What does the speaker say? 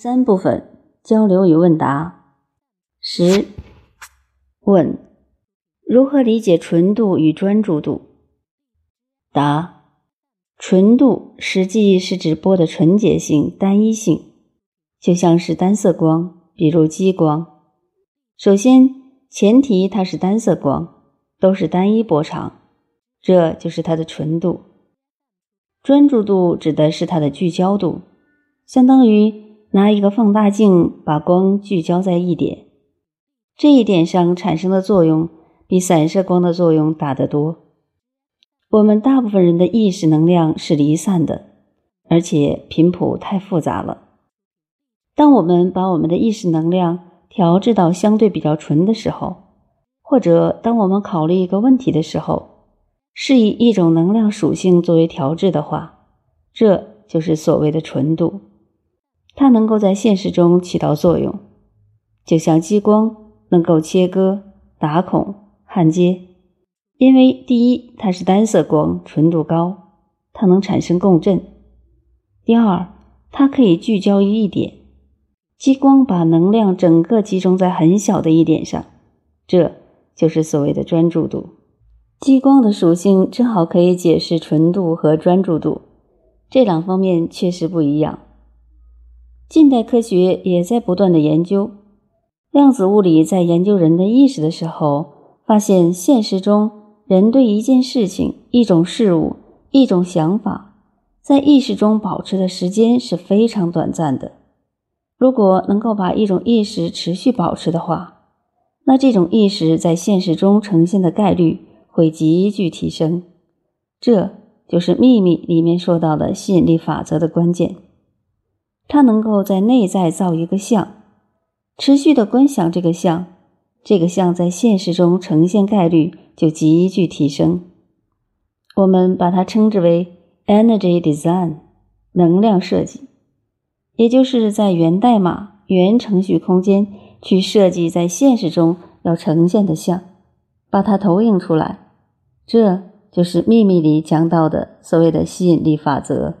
三部分交流与问答。十问：如何理解纯度与专注度？答：纯度实际是指波的纯洁性、单一性，就像是单色光，比如激光。首先，前提它是单色光，都是单一波长，这就是它的纯度。专注度指的是它的聚焦度，相当于。拿一个放大镜把光聚焦在一点，这一点上产生的作用比散射光的作用大得多。我们大部分人的意识能量是离散的，而且频谱太复杂了。当我们把我们的意识能量调制到相对比较纯的时候，或者当我们考虑一个问题的时候，是以一种能量属性作为调制的话，这就是所谓的纯度。它能够在现实中起到作用，就像激光能够切割、打孔、焊接。因为第一，它是单色光，纯度高，它能产生共振；第二，它可以聚焦于一点。激光把能量整个集中在很小的一点上，这就是所谓的专注度。激光的属性正好可以解释纯度和专注度，这两方面确实不一样。近代科学也在不断的研究量子物理，在研究人的意识的时候，发现现实中人对一件事情、一种事物、一种想法，在意识中保持的时间是非常短暂的。如果能够把一种意识持续保持的话，那这种意识在现实中呈现的概率会急剧提升。这就是《秘密》里面说到的吸引力法则的关键。它能够在内在造一个像，持续的观想这个像，这个像在现实中呈现概率就急剧提升。我们把它称之为 energy design，能量设计，也就是在源代码、源程序空间去设计在现实中要呈现的像，把它投影出来。这就是秘密里讲到的所谓的吸引力法则。